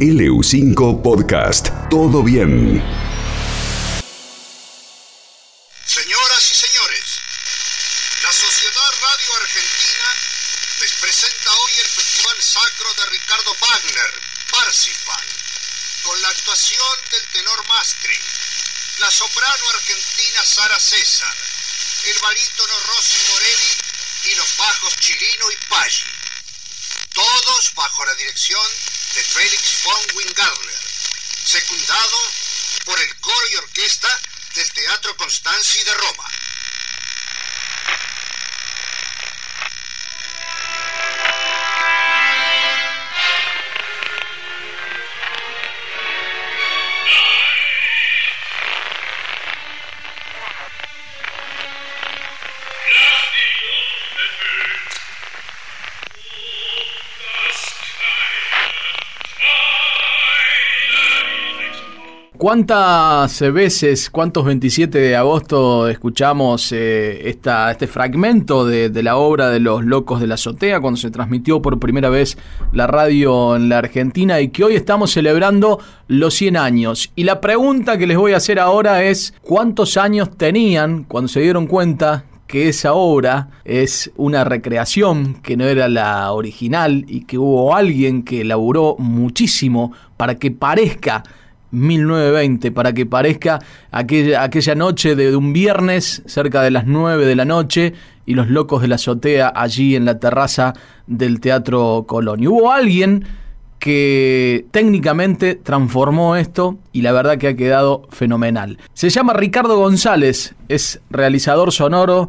LU5 Podcast. Todo bien. Señoras y señores, la Sociedad Radio Argentina les presenta hoy el Festival Sacro de Ricardo Wagner, Parsifal, con la actuación del tenor Mastri, la soprano argentina Sara César, el barítono Rossi Morelli y los bajos Chilino y Paggi. Todos bajo la dirección de Félix von Wingarler, secundado por el coro y orquesta del Teatro Constanzi de Roma. ¿Cuántas veces, cuántos 27 de agosto escuchamos eh, esta, este fragmento de, de, la obra de Los Locos de la Azotea cuando se transmitió por primera vez la radio en la Argentina y que hoy estamos celebrando los 100 años? Y la pregunta que les voy a hacer ahora es, ¿cuántos años tenían cuando se dieron cuenta que esa obra es una recreación que no era la original y que hubo alguien que laburó muchísimo para que parezca 1920 para que parezca aquella, noche de, de, un viernes cerca de las 9 de la noche y los locos de la azotea allí en la terraza del Teatro Colón. Y hubo alguien que técnicamente transformó esto y la verdad que ha quedado fenomenal. Se llama Ricardo González, es realizador sonoro,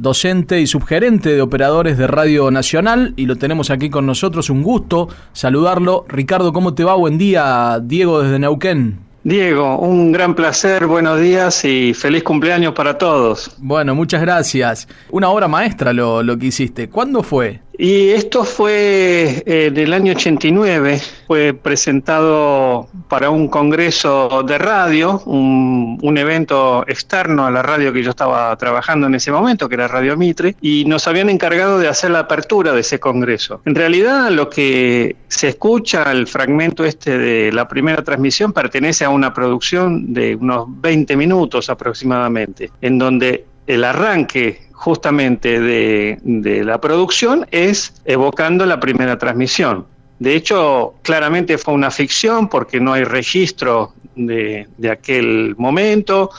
docente y subgerente de operadores de Radio Nacional y lo tenemos aquí con nosotros. Un gusto saludarlo. Ricardo, ¿cómo te va? Buen día. Diego desde Neuquén. Diego, un gran placer, buenos días y feliz cumpleaños para todos. Bueno, muchas gracias. Una obra maestra lo, lo que hiciste. ¿Cuándo fue? Y esto fue en el año 89, fue presentado para un congreso de radio, un, un, evento externo a la radio que yo estaba trabajando en ese momento, que era Radio Mitre, y nos habían encargado de hacer la apertura de ese congreso. En realidad lo que se escucha, el fragmento este de la primera transmisión, pertenece a una producción de unos 20 minutos aproximadamente, en donde el arranque justamente de, de, la producción es evocando la primera transmisión. De hecho, claramente fue una ficción porque no hay registro de, de aquel momento,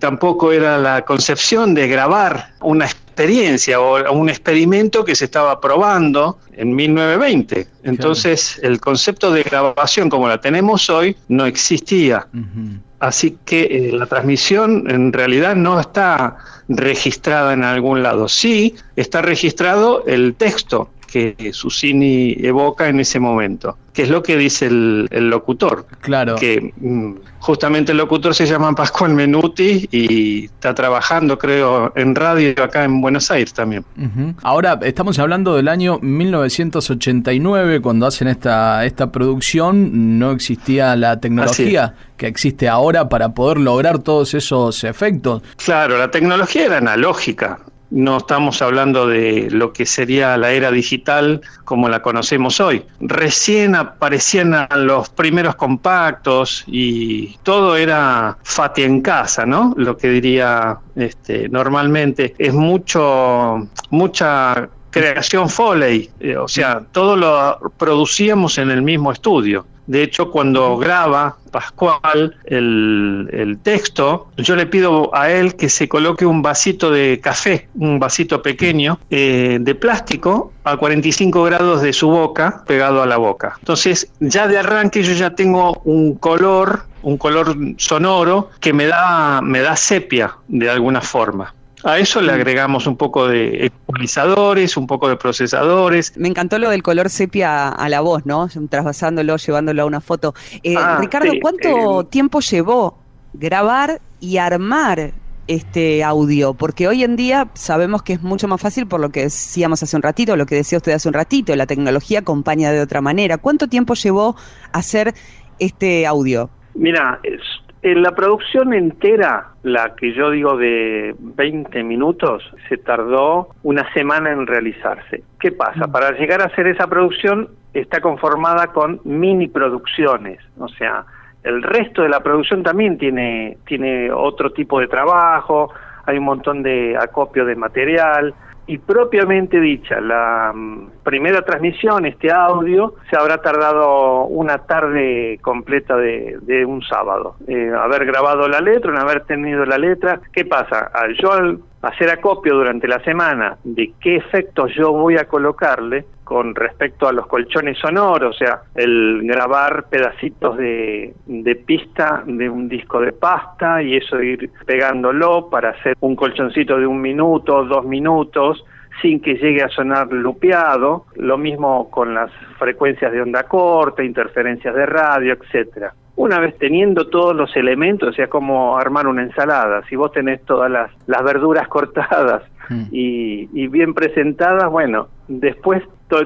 tampoco era la concepción de grabar una experiencia o un experimento que se estaba probando en 1920. Entonces, claro. el concepto de grabación como la tenemos hoy no existía. Uh -huh. Así que eh, la transmisión en realidad no está registrada en algún lado. Sí está registrado el texto que Susini evoca en ese momento, que es lo que dice el, el locutor. Claro. Que mm, justamente el locutor se llama Pascual Menuti y está trabajando, creo, en radio acá en Buenos Aires también. Uh -huh. Ahora, estamos hablando del año 1989, cuando hacen esta, esta producción, no existía la tecnología que existe ahora para poder lograr todos esos efectos. Claro, la tecnología era analógica, no estamos hablando de lo que sería la era digital como la conocemos hoy. Recién aparecían los primeros compactos y todo era fati en casa, ¿no? Lo que diría este, normalmente es mucho, mucha creación Foley, eh, o sea, todo lo producíamos en el mismo estudio. De hecho, cuando graba Pascual el, el, texto, yo le pido a él que se coloque un vasito de café, un vasito pequeño eh, de plástico a 45 grados de su boca, pegado a la boca. Entonces, ya de arranque yo ya tengo un color, un color sonoro que me da, me da sepia de alguna forma. A eso le agregamos un poco de ecualizadores, un poco de procesadores. Me encantó lo del color sepia a la voz, ¿no? Trasvasándolo, llevándolo a una foto. Eh, ah, Ricardo, sí, ¿cuánto eh, tiempo llevó grabar y armar este audio? Porque hoy en día sabemos que es mucho más fácil por lo que decíamos hace un ratito, lo que decía usted hace un ratito, la tecnología acompaña de otra manera. ¿Cuánto tiempo llevó hacer este audio? Mira, es en la producción entera, la que yo digo de 20 minutos, se tardó una semana en realizarse. ¿Qué pasa? Para llegar a hacer esa producción está conformada con mini producciones, o sea, el resto de la producción también tiene, tiene otro tipo de trabajo, hay un montón de acopio de material, y propiamente dicha, la mm, primera transmisión, este audio, se habrá tardado una tarde completa de, de un sábado. Eh, haber grabado la letra, en haber tenido la letra. ¿Qué pasa? Al yo al hacer acopio durante la semana de qué efectos yo voy a colocarle, con respecto a los colchones sonoros, o sea, el grabar pedacitos de, de, pista de un disco de pasta y eso ir pegándolo para hacer un colchoncito de un minuto, dos minutos, sin que llegue a sonar lupeado, lo mismo con las frecuencias de onda corta, interferencias de radio, etcétera. Una vez teniendo todos los elementos, o sea, como armar una ensalada, si vos tenés todas las, las verduras cortadas mm. y, y bien presentadas, bueno, después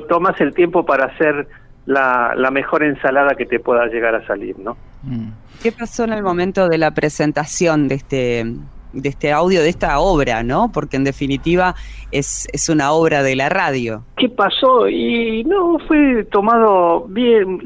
tomas el tiempo para hacer la, la, mejor ensalada que te pueda llegar a salir, ¿no? Mm. ¿Qué pasó en el momento de la presentación de este de este audio, de esta obra, ¿no? Porque en definitiva es, es una obra de la radio. ¿Qué pasó? Y no, fue tomado bien,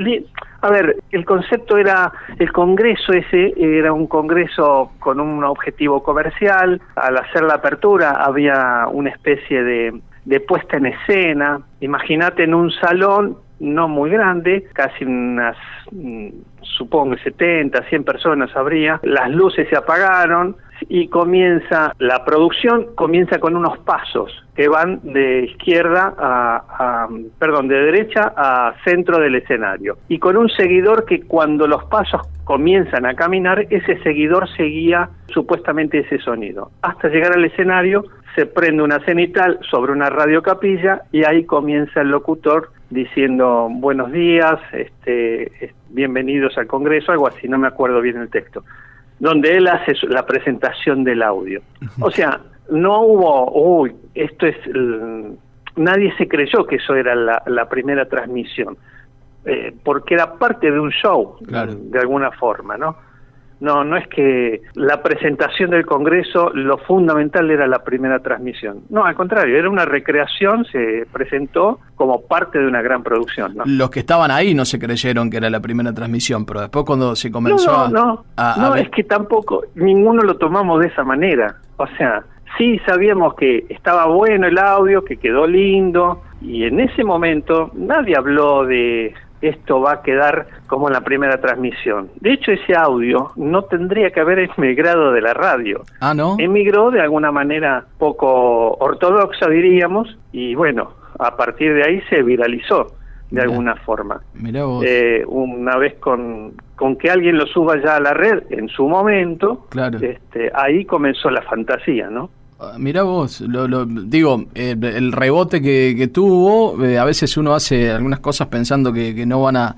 A ver, el concepto era, el congreso ese era un congreso con un objetivo comercial, al hacer la apertura había una especie de, de puesta en escena, imagínate en un salón no muy grande, casi unas, mm, supongo, 70, 100 personas habría, las luces se apagaron, y comienza, la producción comienza con unos pasos que van de izquierda a, perdón, de derecha a centro del escenario. Y con un seguidor que cuando los pasos comienzan a caminar, ese seguidor seguía supuestamente ese sonido. Hasta llegar al escenario se prende una cenital sobre una radiocapilla y ahí comienza el locutor diciendo buenos días, este, bienvenidos al Congreso, algo así, no me acuerdo bien el texto donde él hace la presentación del audio. O sea, no hubo, uy, esto es, nadie se creyó que eso era la, primera transmisión, eh, porque era parte de un show, de alguna forma, ¿no? No, no es que la presentación del Congreso, lo fundamental era la primera transmisión. No, al contrario, era una recreación, se presentó como parte de una gran producción. Los que estaban ahí no se creyeron que era la primera transmisión, pero después cuando se comenzó no, no, a... No, no es que tampoco, ninguno lo tomamos de esa manera. O sea, sí sabíamos que estaba bueno el audio, que quedó lindo, y en ese momento nadie habló de esto va a quedar como en la primera transmisión. De hecho, ese audio no tendría que haber emigrado de la radio. Ah, ¿no? Emigró de alguna manera poco ortodoxa, diríamos, y bueno, a partir de ahí se viralizó de alguna forma. Mirá vos. Eh, una vez con, con que alguien lo suba ya a la red en su momento, claro. este, ahí comenzó la fantasía, ¿no? Ah, Mira vos, lo, digo, eh, el rebote que, tuvo, eh, a veces uno hace algunas cosas pensando que, no van a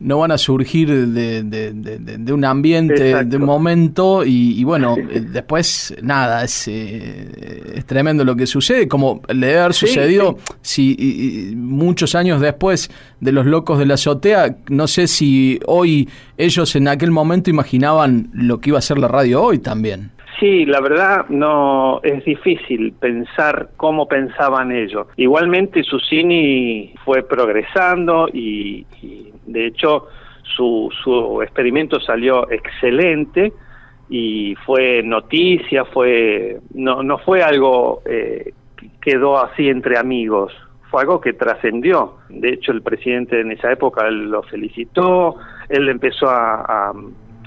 no van a surgir de, un ambiente, de un momento, y, bueno, eh, después nada, es, es tremendo lo que sucede, como le debe haber sucedido si muchos años después de los locos de la azotea, no sé si hoy ellos en aquel momento imaginaban lo que iba a ser la radio hoy también. Sí, la verdad no es difícil pensar cómo pensaban ellos. Igualmente Susini fue progresando y, de hecho su, su experimento salió excelente y fue noticia, fue no, no fue algo eh, quedó así entre amigos, fue algo que trascendió. De hecho, el presidente en esa época lo felicitó, él empezó a,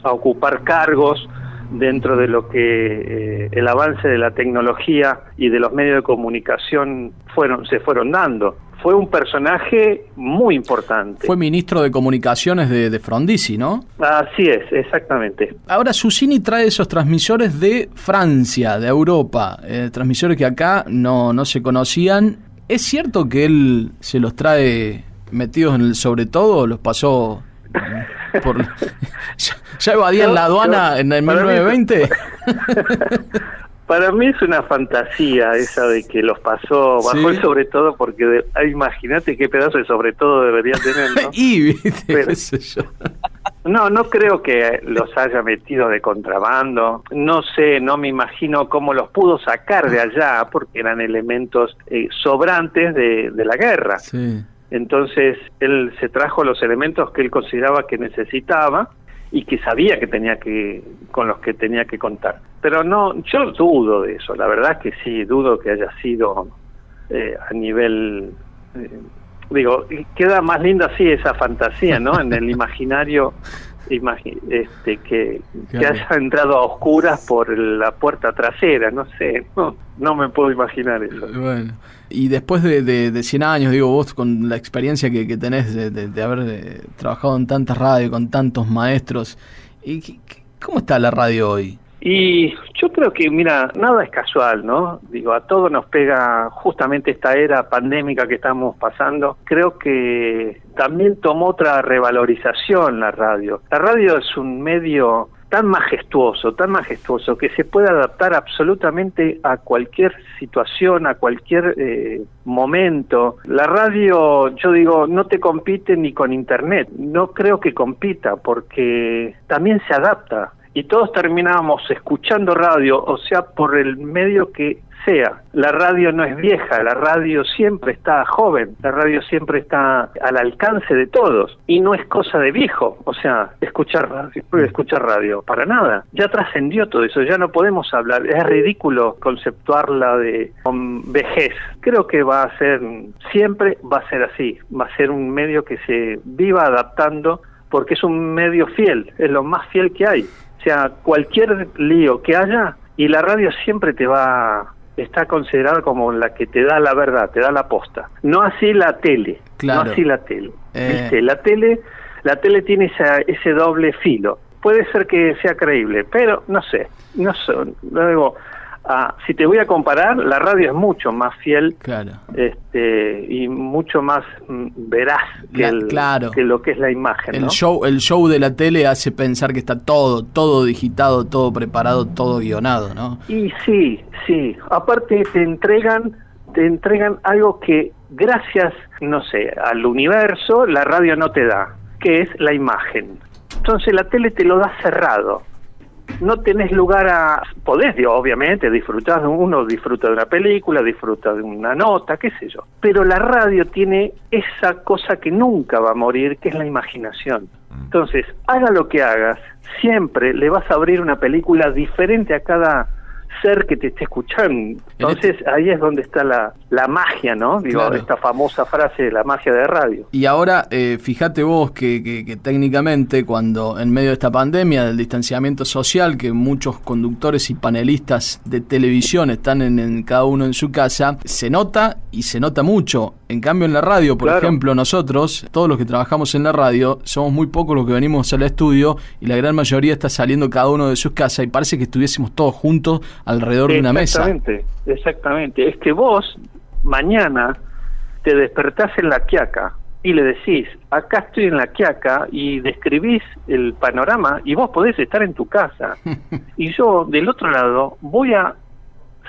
a ocupar cargos dentro de lo que eh, el avance de la tecnología y de los medios de comunicación fueron se fueron dando. Fue un personaje muy importante. Fue ministro de Comunicaciones de, de Frondizi, ¿no? Así es, exactamente. Ahora, Susini trae esos transmisores de Francia, de Europa, eh, transmisores que acá no, no se conocían. ¿Es cierto que él se los trae metidos en el sobre todo? ¿Los pasó por, ¿Ya, evadían la aduana en el 1920? Para mí es una fantasía esa de que los pasó bajo el sobre todo porque imagínate qué pedazo de sobre todo debería tener, ¿no? y, No, no creo que los haya metido de contrabando. No sé, no me imagino cómo los pudo sacar de allá porque eran elementos eh, sobrantes de, de la guerra. Sí. Entonces él se trajo los elementos que él consideraba que necesitaba y que sabía que tenía que con los que tenía que contar. Pero no, yo dudo de eso. La verdad que sí, dudo que haya sido eh, a nivel eh, digo, queda más linda así esa fantasía, ¿no? En el imaginario este, que, haya entrado a oscuras por la puerta trasera, no sé, no, no me puedo imaginar eso. Bueno, y después de, de, 100 años, digo, vos con la experiencia que, que tenés de, haber eh, trabajado en tantas radios, con tantos maestros, ¿y ¿cómo está la radio hoy? Y yo creo que, mira, nada es casual, ¿no? Digo, a todos nos pega justamente esta era pandémica que estamos pasando. Creo que también tomó otra revalorización la radio. La radio es un medio tan majestuoso, tan majestuoso, que se puede adaptar absolutamente a cualquier situación, a cualquier eh, momento. La radio, yo digo, no te compite ni con Internet. No creo que compita porque también se adapta y todos terminábamos escuchando radio, o sea, por el medio que sea. La radio no es vieja, la radio siempre está joven, la radio siempre está al alcance de todos y no es cosa de viejo, o sea, escuchar radio, escuchar radio, para nada. Ya trascendió todo eso, ya no podemos hablar, es ridículo conceptuarla de vejez. Creo que va a ser, siempre va a ser así, va a ser un medio que se viva adaptando porque es un medio fiel, es lo más fiel que hay. O sea, cualquier lío que haya, y la radio siempre te va, está considerada como la que te da la verdad, te da la posta. No así la tele, no así la tele. Eh. La tele, la tele tiene ese doble filo. Puede ser que sea creíble, pero no sé, no sé, luego Ah, si te voy a comparar, la radio es mucho más fiel este, y mucho más mm, veraz que, lo que es la imagen. El, show, el show de la tele hace pensar que está todo, todo digitado, todo preparado, todo guionado, ¿no? Y sí, sí. Aparte te entregan, te entregan algo que gracias, no sé, al universo, la radio no te da, que es la imagen. Entonces la tele te lo da cerrado no tenés lugar a... Podés, obviamente, disfrutar de uno, disfruta de una película, disfruta de una nota, qué sé yo. Pero la radio tiene esa cosa que nunca va a morir, que es la imaginación. Mm. Entonces, haga lo que hagas, siempre le vas a abrir una película diferente a cada ser que te esté escuchando. Entonces ahí es donde está la, la magia, ¿no? Digo, esta famosa frase, la magia de radio. Y ahora, eh, fíjate vos que, que, técnicamente cuando en medio de esta pandemia, del distanciamiento social, que muchos conductores y panelistas de televisión están en, cada uno en su casa, se nota y se nota mucho. En cambio en la radio, por ejemplo, nosotros, todos los que trabajamos en la radio, somos muy pocos los que venimos al estudio y la gran mayoría está saliendo cada uno de sus casas y parece que estuviésemos todos juntos alrededor de una mesa. Exactamente, exactamente. Es que vos mañana te despertás en la quiaca y le decís, acá estoy en la quiaca y describís el panorama y vos podés estar en tu casa. y yo del otro lado voy a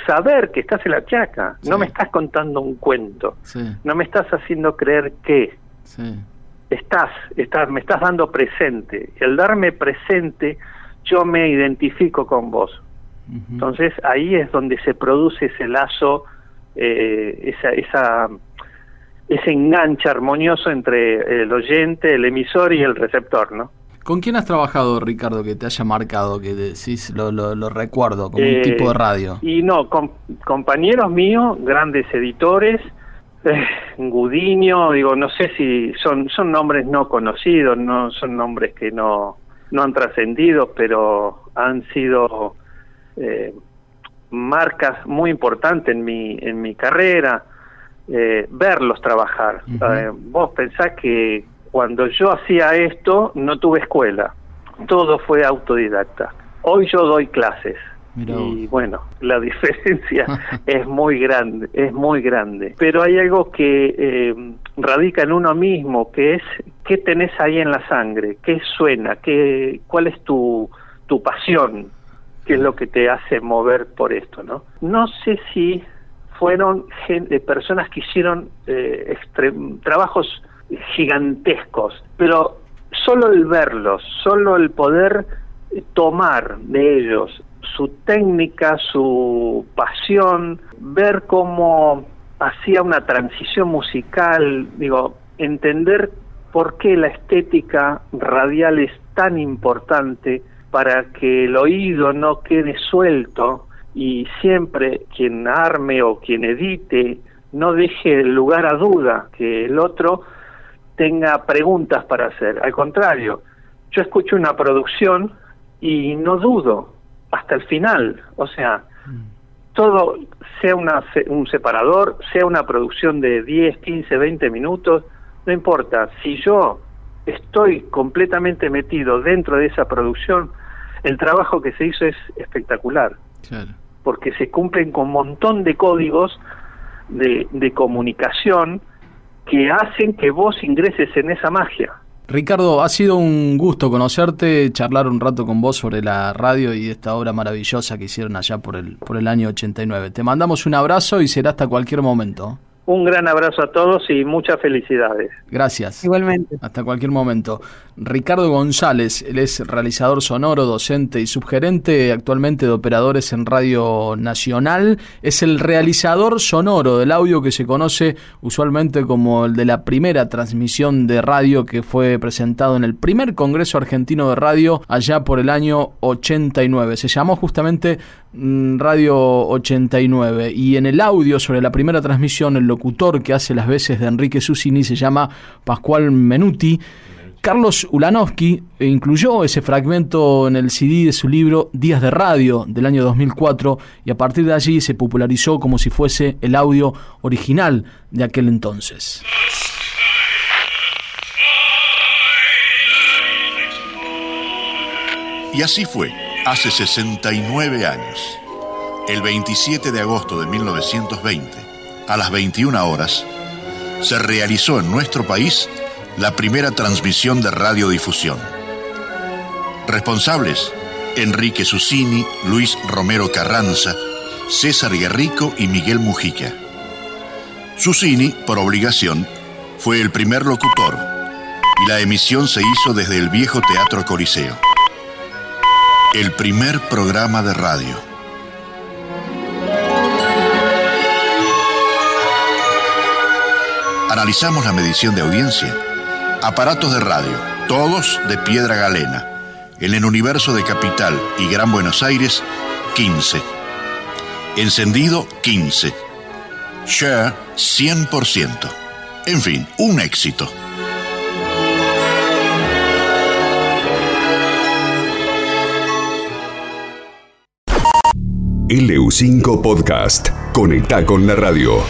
saber que estás en la quiaca, no me estás contando un cuento, no me estás haciendo creer que estás, estás, me estás dando presente. Y al darme presente, yo me identifico con vos. Entonces ahí es donde se produce ese lazo, eh, esa, esa, ese enganche armonioso entre el oyente, el emisor y el receptor, ¿no? ¿Con quién has trabajado, Ricardo, que te haya marcado, que decís, lo, lo, recuerdo, como un eh, tipo de radio? Y no, compañeros míos, grandes editores, eh, Gudiño, digo, no sé si son, son nombres no conocidos, no son nombres que no, no han trascendido, pero han sido eh, marcas muy importantes en mi, en mi carrera, eh, verlos trabajar. Eh, vos pensás que cuando yo hacía esto no tuve escuela, todo fue autodidacta. Hoy yo doy clases. y bueno, la diferencia es muy grande, es muy grande. Pero hay algo que radica en uno mismo, que es qué tenés ahí en la sangre, qué suena, qué, cuál es tu, tu pasión, qué es lo que te hace mover por esto, ¿no? No sé si fueron gente, personas que hicieron eh, trabajos gigantescos, pero solo el verlos, solo el poder tomar de ellos su técnica, su pasión, ver cómo hacía una transición musical, digo, entender por qué la estética radial es tan importante para que el oído no quede suelto y siempre quien arme o quien edite no deje lugar a duda que el otro tenga preguntas para hacer. Al contrario, yo escucho una producción y no dudo hasta el final. O sea, todo, sea una, un separador, sea una producción de 10, 15, 20 minutos, no importa. Si yo estoy completamente metido dentro de esa producción, el trabajo que se hizo es espectacular. Porque se cumplen con un montón de códigos de, de comunicación que hacen que vos ingreses en esa magia. Ricardo, ha sido un gusto conocerte, charlar un rato con vos sobre la radio y esta obra maravillosa que hicieron allá por el, por el año 89. Te mandamos un abrazo y será hasta cualquier momento. Un gran abrazo a todos y muchas felicidades. Gracias. Igualmente. Hasta cualquier momento. Ricardo González, él es realizador sonoro, docente y subgerente actualmente de operadores en Radio Nacional. Es el realizador sonoro del audio que se conoce usualmente como el de la primera transmisión de radio que fue presentado en el primer Congreso Argentino de Radio allá por el año 89. Se llamó justamente mm, Radio 89 y en el audio sobre la primera transmisión el locutor que hace las veces de Enrique Susini se llama Pascual Menuti. Carlos Ulanowski incluyó ese fragmento en el CD de su libro Días de Radio del año 2004 y a partir de allí se popularizó como si fuese el audio original de aquel entonces. Y así fue, hace 69 años. El 27 de agosto de 1920, a las 21 horas, se realizó en nuestro país la primera transmisión de radiodifusión. Responsables, Enrique Susini, Luis Romero Carranza, César Guerrico y Miguel Mujica. Susini, por obligación, fue el primer locutor y la emisión se hizo desde el viejo Teatro Coliseo. El primer programa de radio. Analizamos la medición de audiencia aparatos de radio, todos de piedra galena. En el universo de Capital y Gran Buenos Aires, 15. Encendido, 15. Share, 100%. En fin, un éxito. LU5 Podcast. Conecta con la radio.